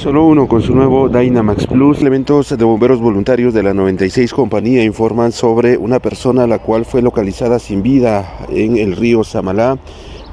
Solo uno con su nuevo Dynamax Plus. Elementos de bomberos voluntarios de la 96 compañía informan sobre una persona la cual fue localizada sin vida en el río Samalá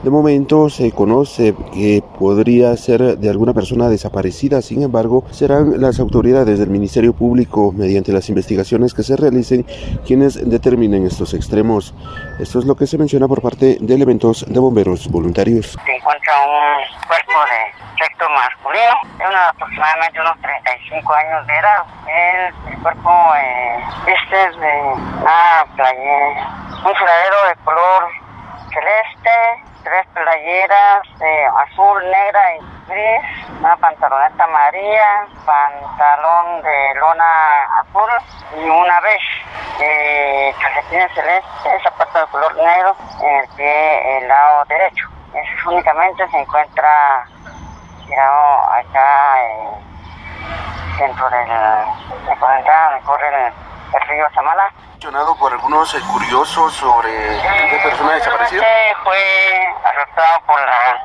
de momento se conoce que podría ser de alguna persona desaparecida, sin embargo, serán las autoridades del Ministerio Público, mediante las investigaciones que se realicen, quienes determinen estos extremos. Esto es lo que se menciona por parte de elementos de bomberos voluntarios. Se encuentra un cuerpo de sexo masculino, de aproximadamente unos 35 años de edad. El, cuerpo eh, este es de una playa, un furadero de color celeste, tres playeras de azul, negra y gris, una pantaloneta amarilla, pantalón de lona azul y una beige, eh, calcetines celeste, zapato de color negro en el pie el lado derecho. Eso únicamente se encuentra tirado acá eh, dentro del, de corre el, el río Samala por algunos eh, curiosos sobre desaparecida? fue arrestado por la,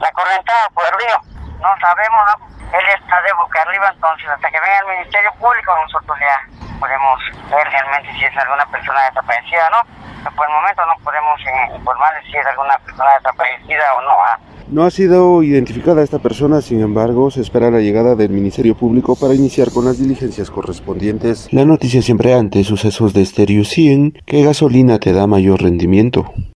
la correntada, por el río. No sabemos, ¿no? Él está de boca arriba, entonces hasta que venga el Ministerio Público nosotros ya podemos ver realmente si es alguna persona desaparecida no. Pero por el momento no podemos eh, informar si es alguna persona desaparecida o no. ¿ah? No ha sido identificada esta persona, sin embargo, se espera la llegada del Ministerio Público para iniciar con las diligencias correspondientes. La noticia siempre antes, sucesos de Stereo 100, que gasolina te da mayor rendimiento.